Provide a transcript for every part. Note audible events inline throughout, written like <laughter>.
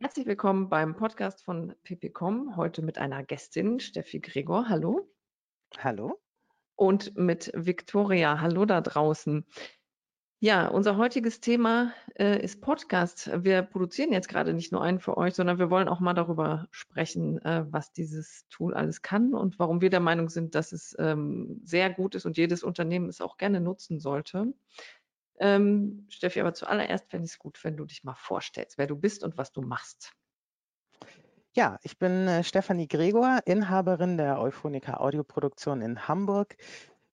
Herzlich willkommen beim Podcast von PPCom. Heute mit einer Gästin, Steffi Gregor. Hallo. Hallo. Und mit Viktoria. Hallo da draußen. Ja, unser heutiges Thema äh, ist Podcast. Wir produzieren jetzt gerade nicht nur einen für euch, sondern wir wollen auch mal darüber sprechen, äh, was dieses Tool alles kann und warum wir der Meinung sind, dass es ähm, sehr gut ist und jedes Unternehmen es auch gerne nutzen sollte. Ähm, Steffi, aber zuallererst fände ich es gut, wenn du dich mal vorstellst, wer du bist und was du machst. Ja, ich bin äh, Stefanie Gregor, Inhaberin der Euphonica Audioproduktion in Hamburg.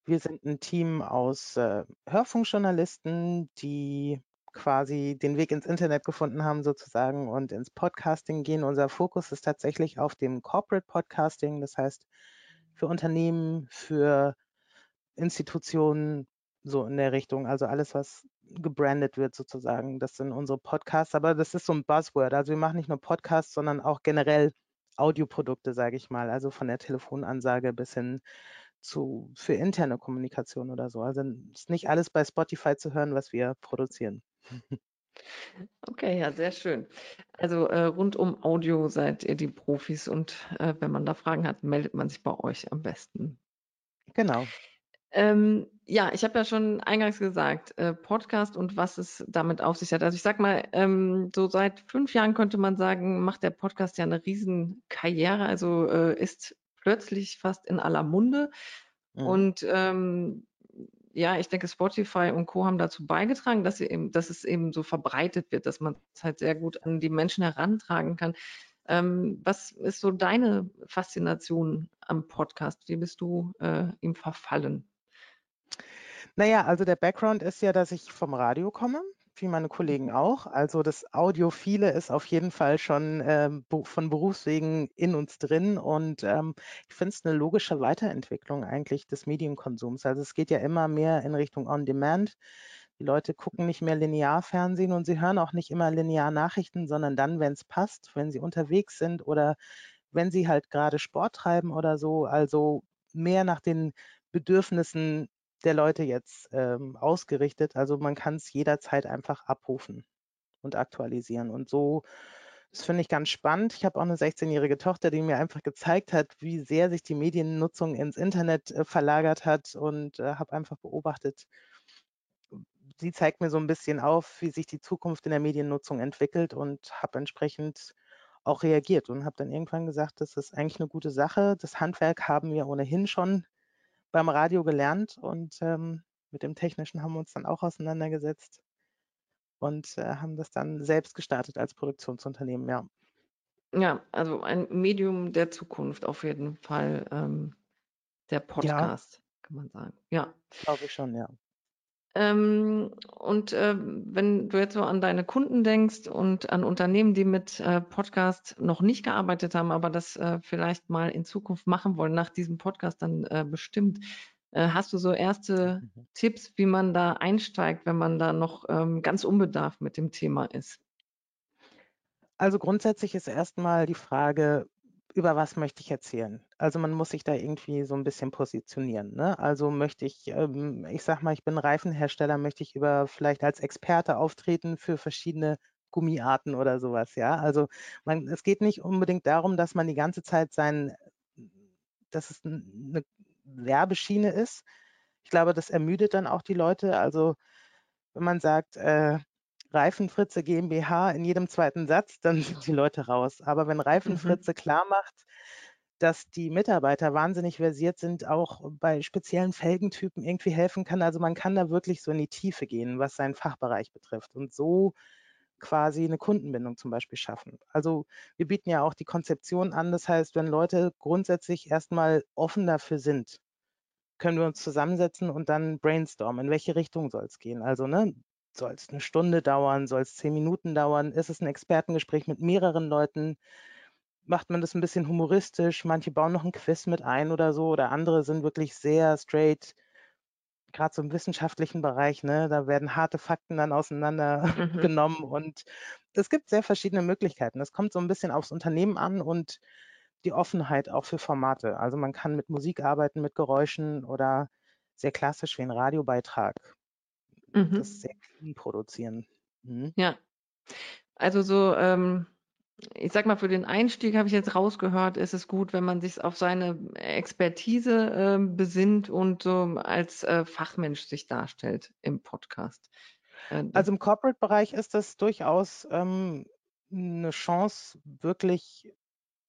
Wir sind ein Team aus äh, Hörfunkjournalisten, die quasi den Weg ins Internet gefunden haben sozusagen und ins Podcasting gehen. Unser Fokus ist tatsächlich auf dem Corporate Podcasting, das heißt für Unternehmen, für Institutionen, so in der Richtung. Also alles, was gebrandet wird sozusagen, das sind unsere Podcasts. Aber das ist so ein Buzzword. Also wir machen nicht nur Podcasts, sondern auch generell Audioprodukte, sage ich mal. Also von der Telefonansage bis hin zu, für interne Kommunikation oder so. Also ist nicht alles bei Spotify zu hören, was wir produzieren. <laughs> Okay, ja, sehr schön. Also äh, rund um Audio seid ihr die Profis und äh, wenn man da Fragen hat, meldet man sich bei euch am besten. Genau. Ähm, ja, ich habe ja schon eingangs gesagt, äh, Podcast und was es damit auf sich hat. Also ich sag mal, ähm, so seit fünf Jahren könnte man sagen, macht der Podcast ja eine Riesenkarriere, also äh, ist plötzlich fast in aller Munde. Mhm. Und ähm, ja, ich denke, Spotify und Co. haben dazu beigetragen, dass, eben, dass es eben so verbreitet wird, dass man es halt sehr gut an die Menschen herantragen kann. Ähm, was ist so deine Faszination am Podcast? Wie bist du äh, ihm verfallen? Naja, also der Background ist ja, dass ich vom Radio komme wie meine Kollegen auch. Also das Audiophile ist auf jeden Fall schon ähm, von Berufswegen in uns drin und ähm, ich finde es eine logische Weiterentwicklung eigentlich des Medienkonsums. Also es geht ja immer mehr in Richtung On-Demand. Die Leute gucken nicht mehr linear Fernsehen und sie hören auch nicht immer linear Nachrichten, sondern dann, wenn es passt, wenn sie unterwegs sind oder wenn sie halt gerade Sport treiben oder so. Also mehr nach den Bedürfnissen der Leute jetzt ähm, ausgerichtet. Also man kann es jederzeit einfach abrufen und aktualisieren. Und so, das finde ich ganz spannend. Ich habe auch eine 16-jährige Tochter, die mir einfach gezeigt hat, wie sehr sich die Mediennutzung ins Internet äh, verlagert hat und äh, habe einfach beobachtet, sie zeigt mir so ein bisschen auf, wie sich die Zukunft in der Mediennutzung entwickelt und habe entsprechend auch reagiert und habe dann irgendwann gesagt, das ist eigentlich eine gute Sache. Das Handwerk haben wir ohnehin schon beim Radio gelernt und ähm, mit dem Technischen haben wir uns dann auch auseinandergesetzt und äh, haben das dann selbst gestartet als Produktionsunternehmen, ja. Ja, also ein Medium der Zukunft auf jeden Fall, ähm, der Podcast, ja. kann man sagen. Ja. Glaube ich schon, ja. Ähm, und äh, wenn du jetzt so an deine Kunden denkst und an Unternehmen, die mit äh, Podcast noch nicht gearbeitet haben, aber das äh, vielleicht mal in Zukunft machen wollen, nach diesem Podcast dann äh, bestimmt, äh, hast du so erste mhm. Tipps, wie man da einsteigt, wenn man da noch ähm, ganz unbedarft mit dem Thema ist? Also grundsätzlich ist erstmal die Frage, über was möchte ich erzählen? Also man muss sich da irgendwie so ein bisschen positionieren. Ne? Also möchte ich, ähm, ich sag mal, ich bin Reifenhersteller, möchte ich über vielleicht als Experte auftreten für verschiedene Gummiarten oder sowas, ja. Also man, es geht nicht unbedingt darum, dass man die ganze Zeit sein, dass es eine Werbeschiene ist. Ich glaube, das ermüdet dann auch die Leute. Also wenn man sagt, äh, Reifenfritze GmbH in jedem zweiten Satz, dann sind die Leute raus. Aber wenn Reifenfritze mhm. klar macht, dass die Mitarbeiter wahnsinnig versiert sind, auch bei speziellen Felgentypen irgendwie helfen kann. Also man kann da wirklich so in die Tiefe gehen, was seinen Fachbereich betrifft und so quasi eine Kundenbindung zum Beispiel schaffen. Also wir bieten ja auch die Konzeption an. Das heißt, wenn Leute grundsätzlich erstmal offen dafür sind, können wir uns zusammensetzen und dann brainstormen, in welche Richtung soll es gehen. Also ne, soll es eine Stunde dauern? Soll es zehn Minuten dauern? Ist es ein Expertengespräch mit mehreren Leuten? Macht man das ein bisschen humoristisch? Manche bauen noch ein Quiz mit ein oder so oder andere sind wirklich sehr straight, gerade so im wissenschaftlichen Bereich, ne, da werden harte Fakten dann auseinandergenommen <laughs> mhm. und es gibt sehr verschiedene Möglichkeiten. Das kommt so ein bisschen aufs Unternehmen an und die Offenheit auch für Formate. Also man kann mit Musik arbeiten, mit Geräuschen oder sehr klassisch wie ein Radiobeitrag mhm. das sehr clean produzieren. Mhm. Ja. Also so, ähm, ich sag mal, für den Einstieg habe ich jetzt rausgehört, ist es gut, wenn man sich auf seine Expertise äh, besinnt und so als äh, Fachmensch sich darstellt im Podcast. Äh, also im Corporate-Bereich ist das durchaus ähm, eine Chance, wirklich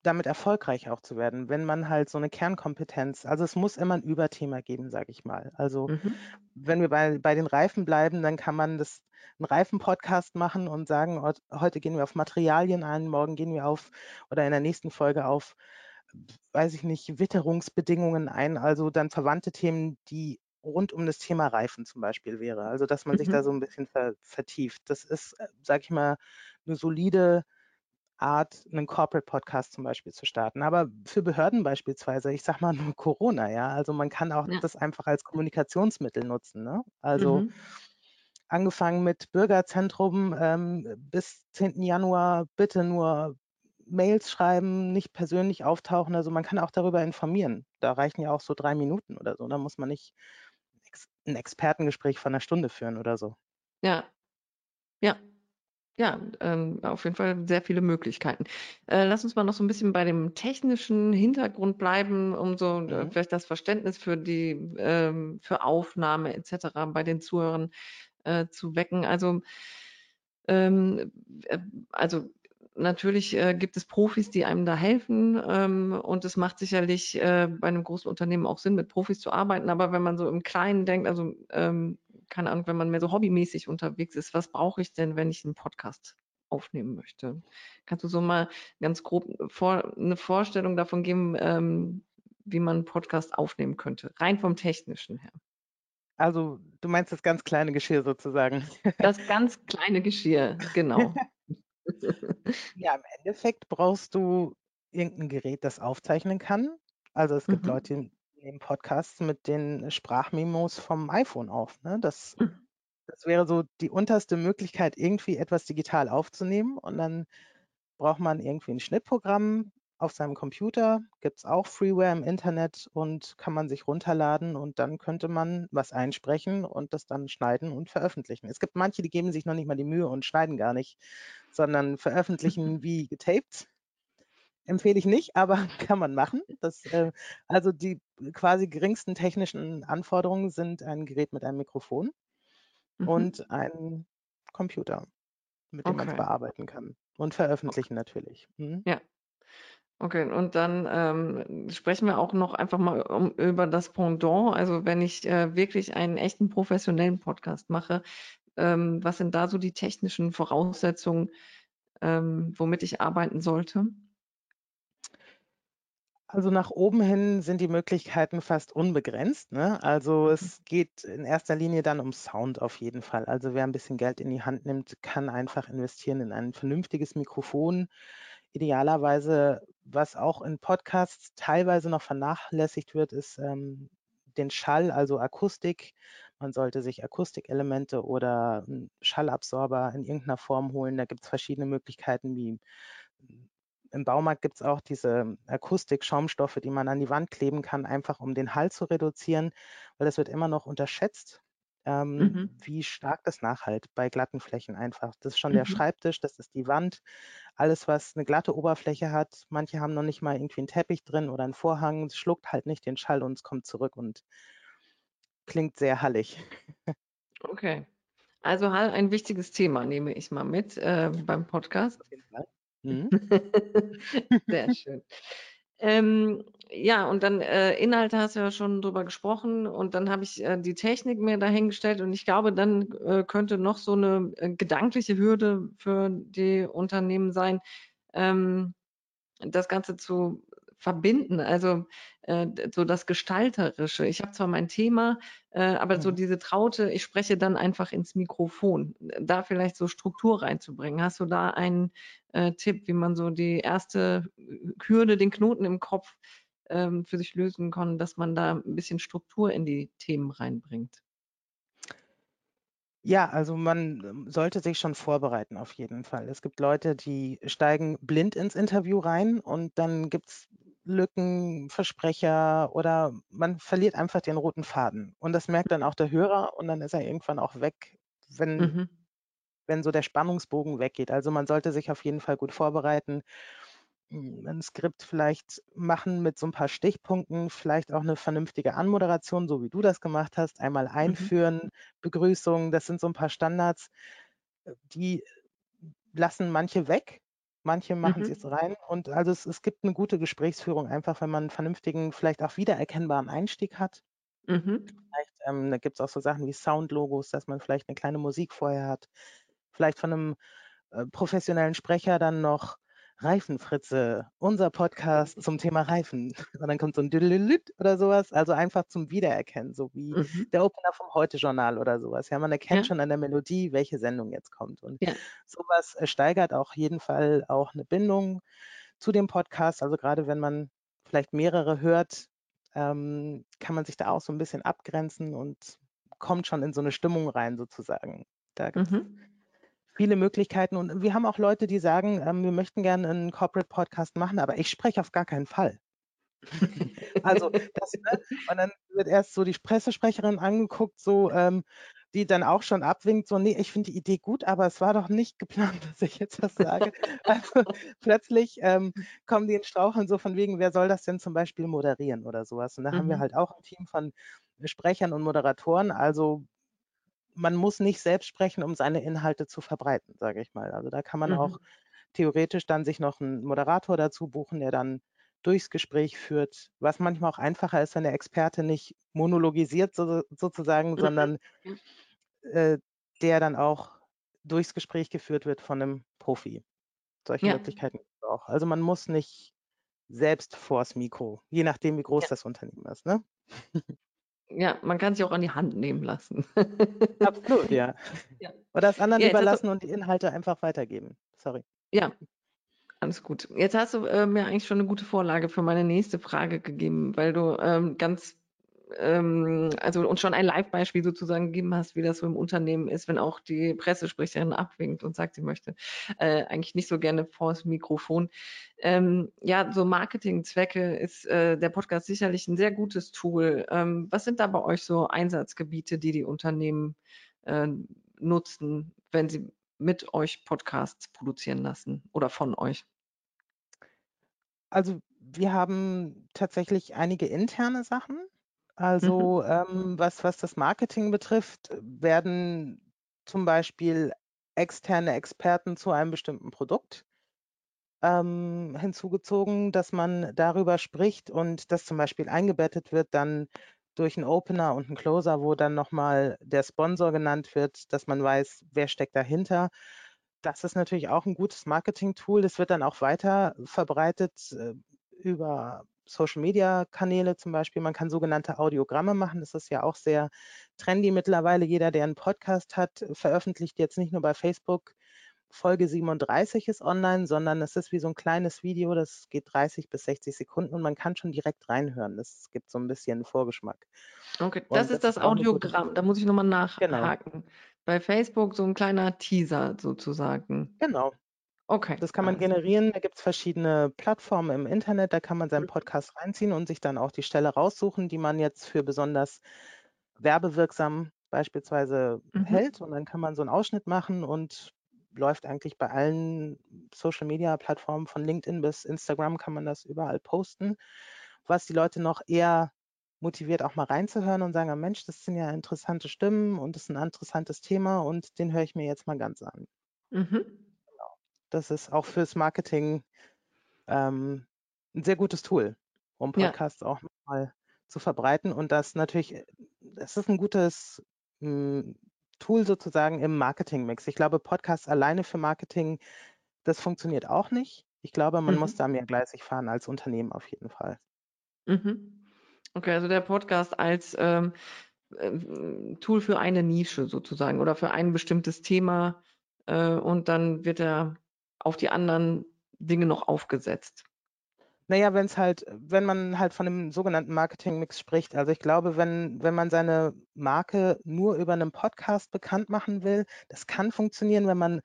damit erfolgreich auch zu werden, wenn man halt so eine Kernkompetenz, also es muss immer ein Überthema geben, sage ich mal. Also mhm. wenn wir bei, bei den Reifen bleiben, dann kann man das einen Reifen-Podcast machen und sagen, heute gehen wir auf Materialien ein, morgen gehen wir auf oder in der nächsten Folge auf, weiß ich nicht, Witterungsbedingungen ein, also dann verwandte Themen, die rund um das Thema Reifen zum Beispiel wäre. Also dass man mhm. sich da mhm. so ein bisschen ver vertieft. Das ist, äh, sage ich mal, eine solide Art, einen Corporate-Podcast zum Beispiel zu starten. Aber für Behörden beispielsweise, ich sage mal nur Corona, ja. Also man kann auch ja. das einfach als Kommunikationsmittel nutzen. Ne? Also mhm. angefangen mit Bürgerzentrum ähm, bis 10. Januar bitte nur Mails schreiben, nicht persönlich auftauchen. Also man kann auch darüber informieren. Da reichen ja auch so drei Minuten oder so. Da muss man nicht ein Expertengespräch von einer Stunde führen oder so. Ja, ja, ja, ähm, auf jeden Fall sehr viele Möglichkeiten. Äh, lass uns mal noch so ein bisschen bei dem technischen Hintergrund bleiben, um so äh, mhm. vielleicht das Verständnis für die ähm, für Aufnahme etc. bei den Zuhörern äh, zu wecken. Also ähm, äh, also natürlich äh, gibt es Profis, die einem da helfen ähm, und es macht sicherlich äh, bei einem großen Unternehmen auch Sinn, mit Profis zu arbeiten. Aber wenn man so im Kleinen denkt, also ähm, keine Ahnung, wenn man mehr so hobbymäßig unterwegs ist, was brauche ich denn, wenn ich einen Podcast aufnehmen möchte? Kannst du so mal ganz grob vor, eine Vorstellung davon geben, ähm, wie man einen Podcast aufnehmen könnte, rein vom technischen her? Also du meinst das ganz kleine Geschirr sozusagen. Das ganz kleine Geschirr, genau. <laughs> ja, im Endeffekt brauchst du irgendein Gerät, das aufzeichnen kann. Also es gibt mhm. Leute, nehmen Podcasts mit den Sprachmemos vom iPhone auf. Ne? Das, mhm. das wäre so die unterste Möglichkeit, irgendwie etwas digital aufzunehmen. Und dann braucht man irgendwie ein Schnittprogramm auf seinem Computer. Gibt es auch Freeware im Internet und kann man sich runterladen und dann könnte man was einsprechen und das dann schneiden und veröffentlichen. Es gibt manche, die geben sich noch nicht mal die Mühe und schneiden gar nicht, sondern veröffentlichen <laughs> wie getaped empfehle ich nicht, aber <laughs> kann man machen. Das, äh, also die quasi geringsten technischen Anforderungen sind ein Gerät mit einem Mikrofon mhm. und ein Computer, mit dem okay. man es bearbeiten kann. Und veröffentlichen okay. natürlich. Mhm. Ja. Okay, und dann ähm, sprechen wir auch noch einfach mal um, über das Pendant. Also wenn ich äh, wirklich einen echten professionellen Podcast mache, ähm, was sind da so die technischen Voraussetzungen, ähm, womit ich arbeiten sollte? Also nach oben hin sind die Möglichkeiten fast unbegrenzt. Ne? Also mhm. es geht in erster Linie dann um Sound auf jeden Fall. Also wer ein bisschen Geld in die Hand nimmt, kann einfach investieren in ein vernünftiges Mikrofon. Idealerweise, was auch in Podcasts teilweise noch vernachlässigt wird, ist ähm, den Schall, also Akustik. Man sollte sich Akustikelemente oder Schallabsorber in irgendeiner Form holen. Da gibt es verschiedene Möglichkeiten wie im Baumarkt gibt es auch diese Akustik-Schaumstoffe, die man an die Wand kleben kann, einfach um den Hall zu reduzieren, weil es wird immer noch unterschätzt, ähm, mhm. wie stark das nachhalt bei glatten Flächen einfach. Das ist schon mhm. der Schreibtisch, das ist die Wand, alles, was eine glatte Oberfläche hat. Manche haben noch nicht mal irgendwie einen Teppich drin oder einen Vorhang, es schluckt halt nicht den Schall und es kommt zurück und klingt sehr hallig. <laughs> Okay. Also Hall ein wichtiges Thema, nehme ich mal mit äh, beim Podcast. Auf jeden Fall. Mhm. <laughs> Sehr <laughs> schön. Ähm, ja, und dann äh, Inhalte hast du ja schon drüber gesprochen und dann habe ich äh, die Technik mir dahingestellt und ich glaube, dann äh, könnte noch so eine äh, gedankliche Hürde für die Unternehmen sein, ähm, das Ganze zu verbinden, also äh, so das Gestalterische. Ich habe zwar mein Thema, äh, aber mhm. so diese Traute, ich spreche dann einfach ins Mikrofon, da vielleicht so Struktur reinzubringen. Hast du da einen äh, Tipp, wie man so die erste Hürde, den Knoten im Kopf ähm, für sich lösen kann, dass man da ein bisschen Struktur in die Themen reinbringt? Ja, also man ähm, sollte sich schon vorbereiten auf jeden Fall. Es gibt Leute, die steigen blind ins Interview rein und dann gibt es Lücken, Versprecher oder man verliert einfach den roten Faden. Und das merkt dann auch der Hörer und dann ist er irgendwann auch weg, wenn, Mhm. wenn so der Spannungsbogen weggeht. Also man sollte sich auf jeden Fall gut vorbereiten, hm, ein Skript vielleicht machen mit so ein paar Stichpunkten, vielleicht auch eine vernünftige Anmoderation, so wie du das gemacht hast, einmal Mhm. einführen, Begrüßung, das sind so ein paar Standards, äh, die lassen manche weg, manche machen es Mhm. jetzt rein und also es es gibt eine gute Gesprächsführung einfach, wenn man 'n vernünftigen, vielleicht auch wiedererkennbaren Einstieg hat. Mhm. Vielleicht, ähm, da gibt's auch so Sachen wie Soundlogos, dass man vielleicht eine kleine Musik vorher hat. Vielleicht von einem äh, professionellen Sprecher dann noch Reifenfritze, unser Podcast zum Thema Reifen. <laughs> Und dann kommt so ein Düdelüt oder sowas. Also einfach zum Wiedererkennen, so wie Mhm. der Opener vom Heute-Journal oder sowas. Ja, man erkennt Ja, schon an der Melodie, welche Sendung jetzt kommt. Und ja. sowas äh, steigert auch jeden Fall auch eine Bindung zu dem Podcast. Also gerade wenn man vielleicht mehrere hört, ähm, kann man sich da auch so ein bisschen abgrenzen und kommt schon in so eine Stimmung rein sozusagen. Da Mhm. Viele Möglichkeiten und wir haben auch Leute, die sagen, ähm, wir möchten gerne einen Corporate Podcast machen, aber ich spreche auf gar keinen Fall. Also das, ne? Und dann wird erst so die Pressesprecherin angeguckt, so, ähm, die dann auch schon abwinkt, so, nee, ich finde die Idee gut, aber es war doch nicht geplant, <laughs> dass ich jetzt was sage. Also plötzlich ähm, kommen die in Straucheln so von wegen, wer soll das denn zum Beispiel moderieren oder sowas. Und da haben wir Mhm. halt auch ein Team von Sprechern und Moderatoren. Also man muss nicht selbst sprechen, um seine Inhalte zu verbreiten, sage ich mal. Also da kann man auch Mhm. theoretisch dann sich noch einen Moderator dazu buchen, der dann durchs Gespräch führt, was manchmal auch einfacher ist, wenn der Experte nicht monologisiert so, sozusagen, Mhm. <laughs> sondern äh, der dann auch durchs Gespräch geführt wird von einem Profi. Solche Ja. Möglichkeiten gibt es auch. Also man muss nicht selbst vors Mikro, je nachdem, wie groß Ja. das Unternehmen ist. Ne? <laughs> Ja, man kann sich auch an die Hand nehmen lassen. <laughs> Absolut, ja. <laughs> Ja. Oder es anderen Ja, hast du überlassen und die Inhalte einfach weitergeben. Sorry. ja, alles gut. Jetzt hast du äh, mir eigentlich schon eine gute Vorlage für meine nächste Frage gegeben, weil du ähm, ganz ähm, also uns schon ein Live-Beispiel sozusagen gegeben hast, wie das so im Unternehmen ist, wenn auch die Pressesprecherin abwinkt und sagt, sie möchte äh, eigentlich nicht so gerne vors Mikrofon. Ähm, ja, so Marketingzwecke ist äh, der Podcast sicherlich ein sehr gutes Tool. Ähm, was sind da bei euch so Einsatzgebiete, die die Unternehmen äh, nutzen, wenn sie mit euch Podcasts produzieren lassen oder von euch? Also wir haben tatsächlich einige interne Sachen. Mhm. Also ähm, was, was das Marketing betrifft, werden zum Beispiel externe Experten zu einem bestimmten Produkt ähm, hinzugezogen, dass man darüber spricht und das zum Beispiel eingebettet wird dann durch einen Opener und einen Closer, wo dann nochmal der Sponsor genannt wird, dass man weiß, wer steckt dahinter. Das ist natürlich auch ein gutes Marketing-Tool. Das wird dann auch weiter verbreitet äh, über Social-Media-Kanäle zum Beispiel. Man kann sogenannte Audiogramme machen. Das ist ja auch sehr trendy mittlerweile. Jeder, der einen Podcast hat, veröffentlicht jetzt nicht nur bei Facebook. Folge 37 ist online, sondern es ist wie so ein kleines Video, das geht 30 bis 60 Sekunden und man kann schon direkt reinhören. Das gibt so ein bisschen Vorgeschmack. Okay, das Und ist das das ist eine gute Audiogramm. Da muss ich nochmal Genau, nachhaken. Bei Facebook so ein kleiner Teaser sozusagen. genau. Okay, Das kann man alles klar. generieren. Da gibt es verschiedene Plattformen im Internet. Da kann man seinen Mhm. Podcast reinziehen und sich dann auch die Stelle raussuchen, die man jetzt für besonders werbewirksam beispielsweise Mhm. hält. Und dann kann man so einen Ausschnitt machen und läuft eigentlich bei allen Social-Media-Plattformen von LinkedIn bis Instagram kann man das überall posten, was die Leute noch eher motiviert, auch mal reinzuhören und sagen, ah, Mensch, das sind ja interessante Stimmen und das ist ein interessantes Thema und den höre ich mir jetzt mal ganz an. Mhm. Das ist auch fürs Marketing ähm, ein sehr gutes Tool, um Ja. Podcasts auch mal zu verbreiten. Und das natürlich, äh, es ist ein gutes hm, Tool sozusagen im Marketingmix. Ich glaube, Podcasts alleine für Marketing, das funktioniert auch nicht. Ich glaube, man muss Mhm. da mehrgleisig fahren als Unternehmen auf jeden Fall. Mhm. Okay, also der Podcast als ähm, ähm, Tool für eine Nische sozusagen oder für ein bestimmtes Thema äh, und dann wird er auf die anderen Dinge noch aufgesetzt. Naja, wenn es halt, wenn man halt von dem sogenannten Marketingmix spricht. Also ich glaube, wenn, wenn man seine Marke nur über einen Podcast bekannt machen will, das kann funktionieren, wenn man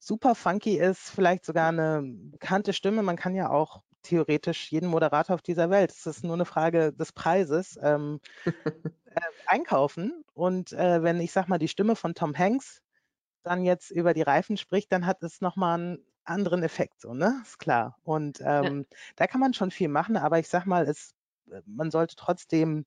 super funky ist, vielleicht sogar eine bekannte Stimme. Man kann ja auch theoretisch jeden Moderator auf dieser Welt. Es ist nur eine Frage des Preises. Ähm, <laughs> äh, einkaufen und äh, wenn ich sag mal die Stimme von Tom Hanks dann jetzt über die Reifen spricht, dann hat es nochmal einen anderen Effekt, so, ne? Ist klar. Und ähm, ja. da kann man schon viel machen, aber ich sag mal, es, äh, man sollte trotzdem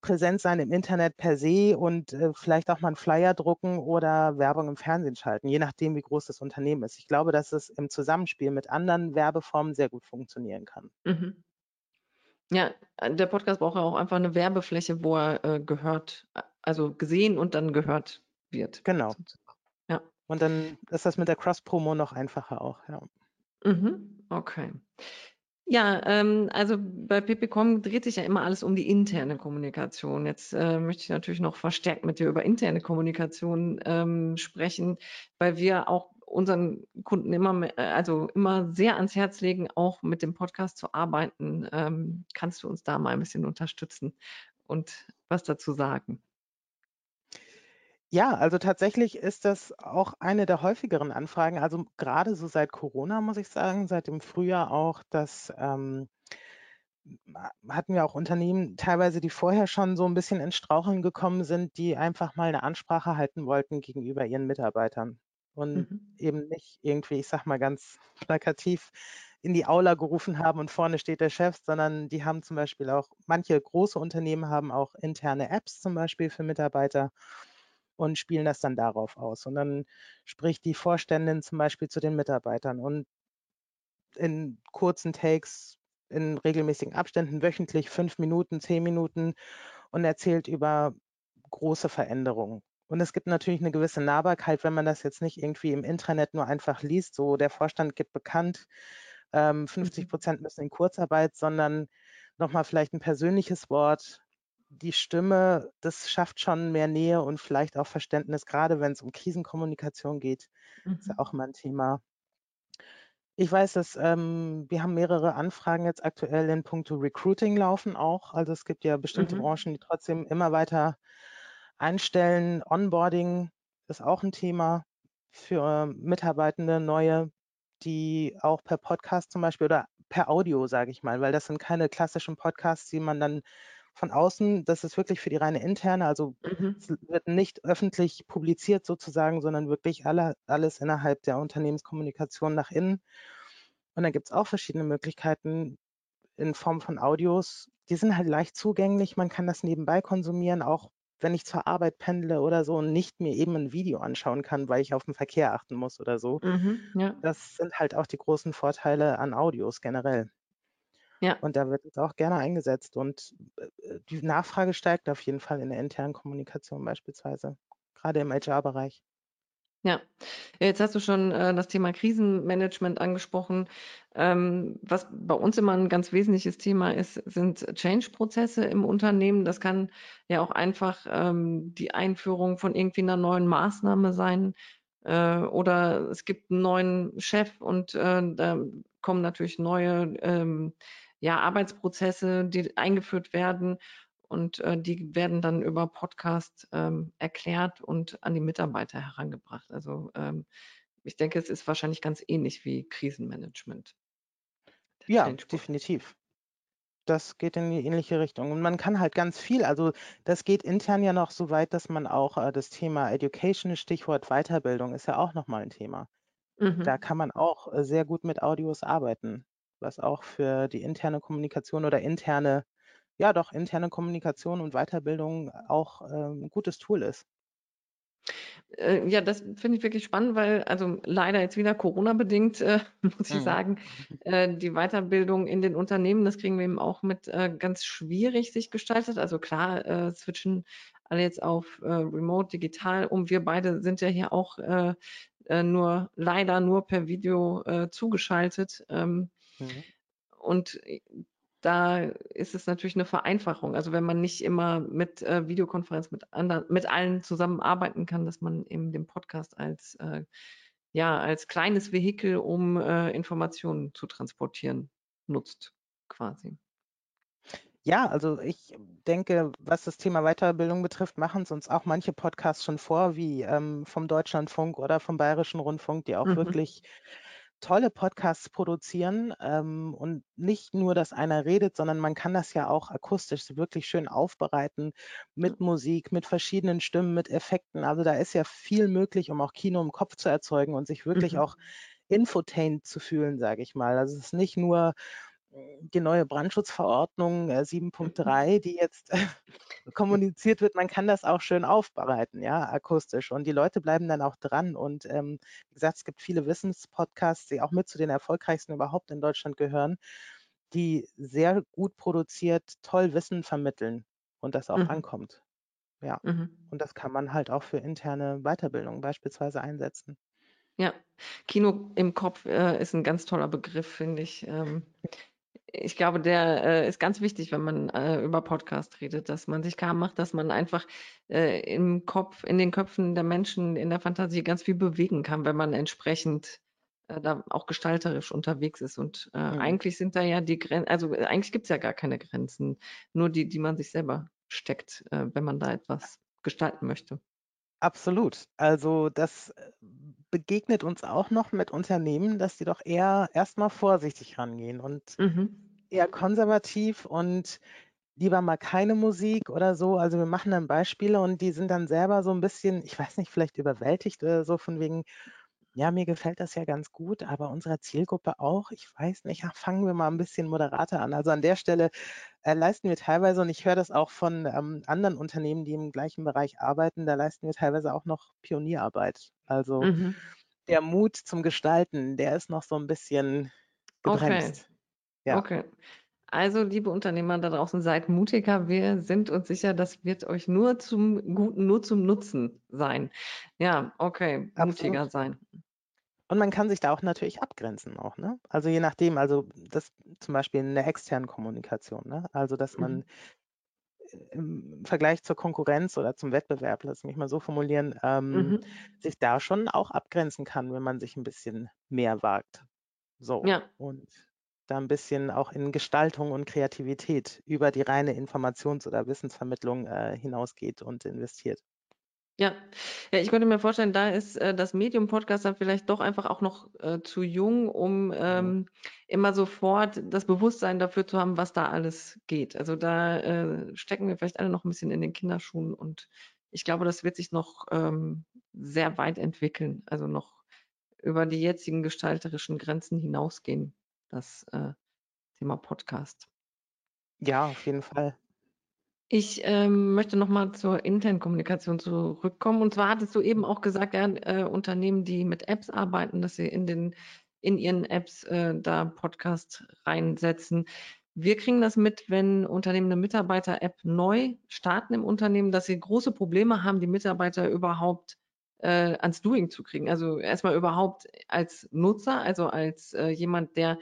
präsent sein im Internet per se und äh, vielleicht auch mal einen Flyer drucken oder Werbung im Fernsehen schalten, je nachdem, wie groß das Unternehmen ist. Ich glaube, dass es im Zusammenspiel mit anderen Werbeformen sehr gut funktionieren kann. Mhm. Ja, der Podcast braucht ja auch einfach eine Werbefläche, wo er äh, gehört, also gesehen und dann gehört wird. Genau. Und dann ist das mit der Cross-Promo noch einfacher auch, ja. Mhm, okay. Ja, ähm, also bei PPCom dreht sich ja immer alles um die interne Kommunikation. Jetzt äh, möchte ich natürlich noch verstärkt mit dir über interne Kommunikation ähm, sprechen, weil wir auch unseren Kunden immer, mehr, äh, also immer sehr ans Herz legen, auch mit dem Podcast zu arbeiten. Ähm, kannst du uns da mal ein bisschen unterstützen und was dazu sagen? Ja, also tatsächlich ist das auch eine der häufigeren Anfragen. Also gerade so seit Corona, muss ich sagen, seit dem Frühjahr auch, dass ähm, hatten wir auch Unternehmen teilweise, die vorher schon so ein bisschen in Straucheln gekommen sind, die einfach mal eine Ansprache halten wollten gegenüber ihren Mitarbeitern und mhm. eben nicht irgendwie, ich sag mal ganz <laughs> plakativ, in die Aula gerufen haben und vorne steht der Chef, sondern die haben zum Beispiel auch, manche große Unternehmen haben auch interne Apps zum Beispiel für Mitarbeiter und spielen das dann darauf aus. Und dann spricht die Vorständin zum Beispiel zu den Mitarbeitern und in kurzen Takes, in regelmäßigen Abständen, wöchentlich fünf Minuten, zehn Minuten und erzählt über große Veränderungen. Und es gibt natürlich eine gewisse Nahbarkeit, wenn man das jetzt nicht irgendwie im Intranet nur einfach liest, so der Vorstand gibt bekannt, ähm, 50 mhm. Prozent müssen in Kurzarbeit, sondern nochmal vielleicht ein persönliches Wort, die Stimme, das schafft schon mehr Nähe und vielleicht auch Verständnis, gerade wenn es um Krisenkommunikation geht. Mhm. Ist ja mhm. auch immer ein Thema. Ich weiß, dass ähm, wir haben mehrere Anfragen jetzt aktuell in puncto Recruiting laufen auch. Also es gibt ja bestimmte mhm. Branchen, die trotzdem immer weiter Einstellen, Onboarding ist auch ein Thema für Mitarbeitende, neue, die auch per Podcast zum Beispiel oder per Audio, sage ich mal, weil das sind keine klassischen Podcasts, die man dann von außen, das ist wirklich für die reine interne, also mhm. es wird nicht öffentlich publiziert sozusagen, sondern wirklich alle, alles innerhalb der Unternehmenskommunikation nach innen. Und dann gibt es auch verschiedene Möglichkeiten in Form von Audios. Die sind halt leicht zugänglich, man kann das nebenbei konsumieren, auch wenn ich zur Arbeit pendle oder so und nicht mir eben ein Video anschauen kann, weil ich auf den Verkehr achten muss oder so. Mhm, ja. Das sind halt auch die großen Vorteile an Audios generell. Ja. Und da wird es auch gerne eingesetzt. Und äh, die Nachfrage steigt auf jeden Fall in der internen Kommunikation beispielsweise, gerade im HR-Bereich. Ja, jetzt hast du schon äh, das Thema Krisenmanagement angesprochen. Ähm, was bei uns immer ein ganz wesentliches Thema ist, sind Change-Prozesse im Unternehmen. Das kann ja auch einfach ähm, die Einführung von irgendwie einer neuen Maßnahme sein. Äh, oder es gibt einen neuen Chef und äh, da kommen natürlich neue ähm, ja, Arbeitsprozesse, die eingeführt werden und äh, die werden dann über Podcast ähm, erklärt und an die Mitarbeiter herangebracht. Also ähm, ich denke, es ist wahrscheinlich ganz ähnlich wie Krisenmanagement. Ja, definitiv. Das geht in die ähnliche Richtung. Und man kann halt ganz viel, also das geht intern ja noch so weit, dass man auch äh, das Thema Education, Stichwort Weiterbildung, ist ja auch nochmal ein Thema. Mhm. Da kann man auch äh, sehr gut mit Audios arbeiten, was auch für die interne Kommunikation oder interne ja doch interne Kommunikation und Weiterbildung auch ähm, ein gutes Tool ist. Äh, ja, das finde ich wirklich spannend, weil also leider jetzt wieder Corona-bedingt, äh, <laughs> muss ich mhm. sagen, <laughs> äh, die Weiterbildung in den Unternehmen, das kriegen wir eben auch mit äh, ganz schwierig sich gestaltet. Also klar, äh, switchen alle jetzt auf äh, Remote digital um. Wir beide sind ja hier auch nur leider nur per Video zugeschaltet. Ähm, mhm. Und da ist es natürlich eine Vereinfachung. Also wenn man nicht immer mit äh, Videokonferenz mit anderen, mit allen zusammenarbeiten kann, dass man eben den Podcast als äh, ja als kleines Vehikel, um äh, Informationen zu transportieren, nutzt, quasi. Ja, also ich denke, was das Thema Weiterbildung betrifft, machen es uns auch manche Podcasts schon vor, wie ähm, vom Deutschlandfunk oder vom Bayerischen Rundfunk, die auch mhm. wirklich tolle Podcasts produzieren ähm, und nicht nur, dass einer redet, sondern man kann das ja auch akustisch wirklich schön aufbereiten mit Musik, mit verschiedenen Stimmen, mit Effekten. Also da ist ja viel möglich, um auch Kino im Kopf zu erzeugen und sich wirklich Mhm. auch infotained zu fühlen, sage ich mal. Also es ist nicht nur die neue Brandschutzverordnung äh, 7.3, die jetzt <laughs> kommuniziert wird, man kann das auch schön aufbereiten, ja, akustisch. Und die Leute bleiben dann auch dran. Und ähm, wie gesagt, es gibt viele Wissenspodcasts, die auch mit zu den erfolgreichsten überhaupt in Deutschland gehören, die sehr gut produziert, toll Wissen vermitteln und das auch Mhm. ankommt. Ja. Mhm. Und das kann man halt auch für interne Weiterbildung beispielsweise einsetzen. Ja, Kino im Kopf äh, ist ein ganz toller Begriff, finde ich. Ähm, ich glaube, der äh, ist ganz wichtig, wenn man äh, über Podcast redet, dass man sich klar macht, dass man einfach äh, im Kopf, in den Köpfen der Menschen, in der Fantasie ganz viel bewegen kann, wenn man entsprechend äh, da auch gestalterisch unterwegs ist. Und äh, Mhm. eigentlich sind da ja die Grenzen, also äh, eigentlich gibt es ja gar keine Grenzen, nur die, die man sich selber steckt, wenn man da etwas gestalten möchte. Absolut. Also das äh, begegnet uns auch noch mit Unternehmen, dass die doch eher erstmal vorsichtig rangehen und Mhm. eher konservativ und lieber mal keine Musik oder so. Also wir machen dann Beispiele und die sind dann selber so ein bisschen, ich weiß nicht, vielleicht überwältigt oder so von wegen, ja, mir gefällt das ja ganz gut, aber unserer Zielgruppe auch. Ich weiß nicht, <laughs> ja, fangen wir mal ein bisschen moderater an. Also an der Stelle äh, leisten wir teilweise, und ich höre das auch von ähm, anderen Unternehmen, die im gleichen Bereich arbeiten, da leisten wir teilweise auch noch Pionierarbeit. Also Mhm. der Mut zum Gestalten, der ist noch so ein bisschen Okay, gebremst. Ja, okay. Also, liebe Unternehmer da draußen, seid mutiger. Wir sind uns sicher, das wird euch nur zum Guten, nur zum Nutzen sein. Ja, okay, mutiger absolut. sein. Und man kann sich da auch natürlich abgrenzen auch, ne? Also je nachdem, also das zum Beispiel in der externen Kommunikation, ne? Also dass man Mhm. im Vergleich zur Konkurrenz oder zum Wettbewerb, lass mich mal so formulieren, ähm, Mhm. sich da schon auch abgrenzen kann, wenn man sich ein bisschen mehr wagt. So. Ja, Und da ein bisschen auch in Gestaltung und Kreativität über die reine Informations- oder Wissensvermittlung äh, hinausgeht und investiert. Ja. Ja, ich könnte mir vorstellen, da ist äh, das Medium Podcast dann vielleicht doch einfach auch noch äh, zu jung, um ähm, immer sofort das Bewusstsein dafür zu haben, was da alles geht. Also da äh, stecken wir vielleicht alle noch ein bisschen in den Kinderschuhen und ich glaube, das wird sich noch ähm, sehr weit entwickeln. Also noch über die jetzigen gestalterischen Grenzen hinausgehen, das äh, Thema Podcast. Ja, auf jeden Fall. Ich ähm, möchte noch mal zur internen Kommunikation zurückkommen. Und zwar hattest du eben auch gesagt, ja, äh, Unternehmen, die mit Apps arbeiten, dass sie in den in ihren Apps äh, da Podcast reinsetzen. Wir kriegen das mit, wenn Unternehmen eine Mitarbeiter-App neu starten im Unternehmen, dass sie große Probleme haben, die Mitarbeiter überhaupt äh, ans Doing zu kriegen. Also erstmal überhaupt als Nutzer, also als äh, jemand, der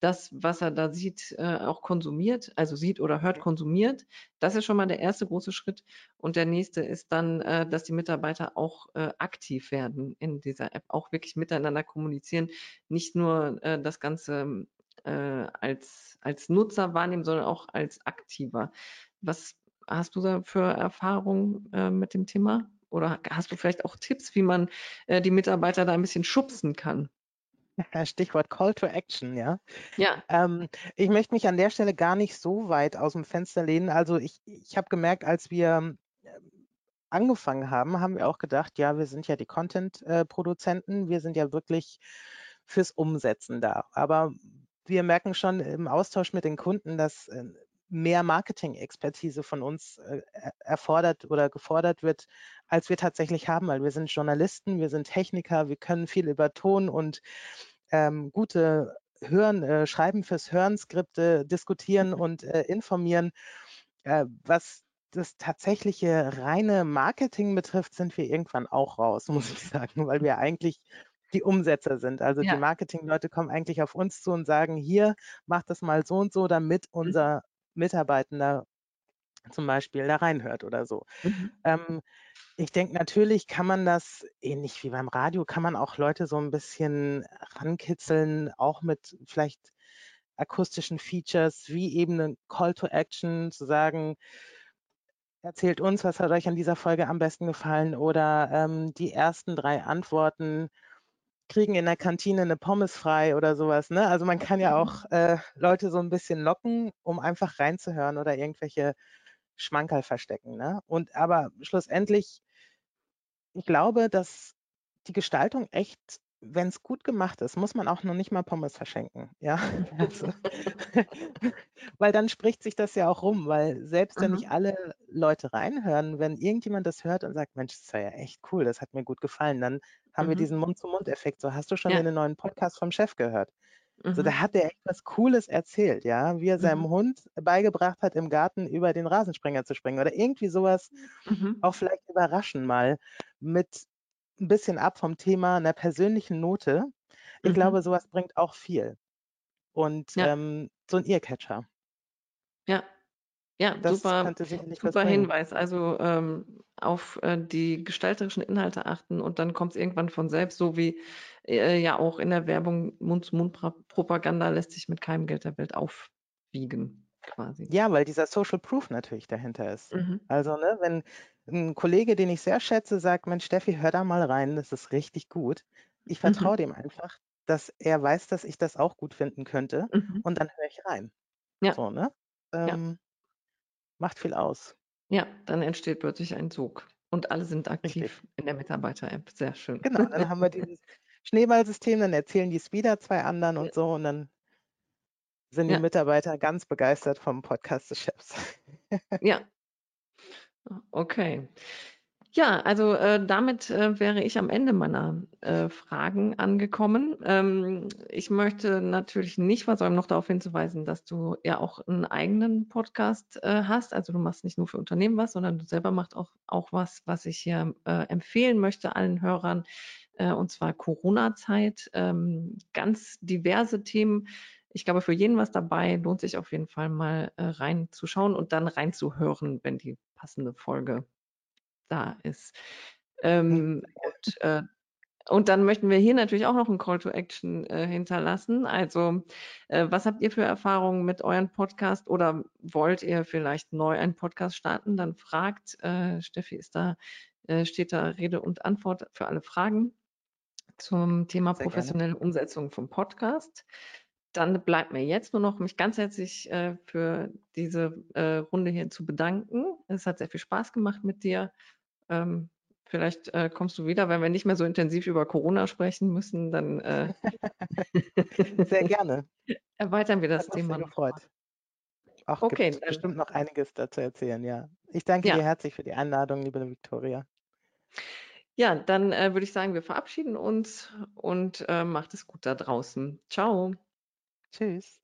das, was er da sieht, äh, auch konsumiert, also sieht oder hört, konsumiert. Das ist schon mal der erste große Schritt. Und der nächste ist dann, äh, dass die Mitarbeiter auch äh, aktiv werden in dieser App, auch wirklich miteinander kommunizieren, nicht nur äh, das Ganze äh, als, als Nutzer wahrnehmen, sondern auch als aktiver. Was hast du da für Erfahrungen äh, mit dem Thema? Oder hast du vielleicht auch Tipps, wie man die Mitarbeiter da ein bisschen schubsen kann? <laughs> Stichwort Call to Action, ja. Ja. Ähm, ich möchte mich an der Stelle gar nicht so weit aus dem Fenster lehnen. Also ich, ich habe gemerkt, als wir ähm, angefangen haben, haben wir auch gedacht, ja, wir sind ja die Content-Produzenten, wir sind ja wirklich fürs Umsetzen da. Aber wir merken schon im Austausch mit den Kunden, dass äh, mehr Marketing-Expertise von uns äh, erfordert oder gefordert wird, als wir tatsächlich haben, weil wir sind Journalisten, wir sind Techniker, wir können viel über Ton und ähm, gute Hören, äh, Schreiben fürs Hören, Skripte diskutieren und äh, informieren. Äh, was das tatsächliche reine Marketing betrifft, sind wir irgendwann auch raus, <laughs> muss ich sagen, weil wir eigentlich die Umsetzer sind. Also die Ja. Marketingleute kommen eigentlich auf uns zu und sagen, hier, mach das mal so und so, damit unser Mitarbeitender zum Beispiel da reinhört oder so. Mhm. Ähm, ich denke, natürlich kann man das, ähnlich wie beim Radio, kann man auch Leute so ein bisschen rankitzeln, auch mit vielleicht akustischen Features, wie eben ein Call to Action, zu sagen, erzählt uns, was hat euch an dieser Folge am besten gefallen oder ähm, die ersten drei Antworten kriegen in der Kantine eine Pommes frei oder sowas. Ne? Also man kann ja auch äh, Leute so ein bisschen locken, um einfach reinzuhören oder irgendwelche Schmankerl verstecken. Ne? Und aber schlussendlich, ich glaube, dass die Gestaltung echt wenn es gut gemacht ist, muss man auch noch nicht mal Pommes verschenken. Ja, <laughs> also, <laughs> <laughs> weil dann spricht sich das ja auch rum, weil selbst wenn nicht Mhm. alle Leute reinhören, wenn irgendjemand das hört und sagt, Mensch, das war ja echt cool, das hat mir gut gefallen, dann haben wir diesen Mhm. Mund-zu-Mund-Effekt. So, hast du schon Ja. den neuen Podcast vom Chef gehört? So, da Mhm. hat der echt was Cooles erzählt, ja, wie er seinem Mhm. Hund beigebracht hat, im Garten über den Rasensprenger zu springen oder irgendwie sowas Mhm. auch vielleicht überraschen mal mit ein bisschen ab vom Thema einer persönlichen Note. Ich Mhm. glaube, sowas bringt auch viel. Und, Ja. ähm, so 'n Earcatcher, Ja. Ja, das super super. Hinweis. Also, ähm, auf, äh, die gestalterischen Inhalte achten und dann kommt's irgendwann von selbst, so wie, äh, ja auch in der Werbung Mund-zu-Mund-Propaganda lässt sich mit keinem Geld der Welt aufwiegen quasi. Ja, weil dieser Social Proof natürlich dahinter ist. Mhm. Also, ne, wenn 'n Kollege, den ich sehr schätze, sagt: „Mensch, Steffi, hör da mal rein, das ist richtig gut.“ Ich vertraue Mhm. dem einfach, dass er weiß, dass ich das auch gut finden könnte Mhm. und dann höre ich rein. Ja, So, ne? ja, Ähm, macht viel aus. ja, dann entsteht plötzlich ein Sog und alle sind Richtig. aktiv in der Mitarbeiter-App. Sehr schön. Genau, dann haben wir dieses Schneeballsystem, dann erzählen die es wieder 2 anderen und so und dann sind die ja, Mitarbeiter ganz begeistert vom Podcast des Chefs. ja. <laughs> Okay. Ja, also, äh, damit, äh, wäre ich am Ende meiner, äh, Fragen angekommen. Ähm, ich möchte natürlich nicht versäumen, noch darauf hinzuweisen, dass du ja auch einen eigenen Podcast, äh, hast. Also, du machst nicht nur für Unternehmen was, sondern du selber machst auch auch was, was ich hier, äh, empfehlen möchte allen Hörern, äh, und zwar Corona-Zeit. Ähm, ganz diverse Themen. Ich glaube, für jeden was dabei. Lohnt sich auf jeden Fall mal, äh, reinzuschauen und dann reinzuhören, wenn die passende Folge da ist. Hm, Ähm, und, äh, und dann möchten wir hier natürlich auch noch 'n Call to Action, äh, hinterlassen. Also, äh, was habt ihr für Erfahrungen mit euren Podcast oder wollt ihr vielleicht neu einen Podcast starten? Dann fragt, äh, Steffi ist da äh, steht da Rede und Antwort für alle Fragen zum Thema sehr gerne. professionelle Umsetzung vom Podcast. Dann bleibt mir jetzt nur noch, mich ganz herzlich, äh, für diese, äh, Runde hier zu bedanken. Es hat sehr viel Spaß gemacht mit dir. Ähm, vielleicht äh, kommst du wieder, wenn wir nicht mehr so intensiv über Corona sprechen müssen, dann äh, <laughs> Sehr gerne. <laughs> erweitern wir das Hat Thema sehr gefreut. Auch Okay, gibt bestimmt noch einiges da zu erzählen, ja. Ich danke ja, dir herzlich für die Einladung, liebe Viktoria. ja, dann äh, würde ich sagen, wir verabschieden uns und äh, macht es gut da draußen. Ciao. Tschüss.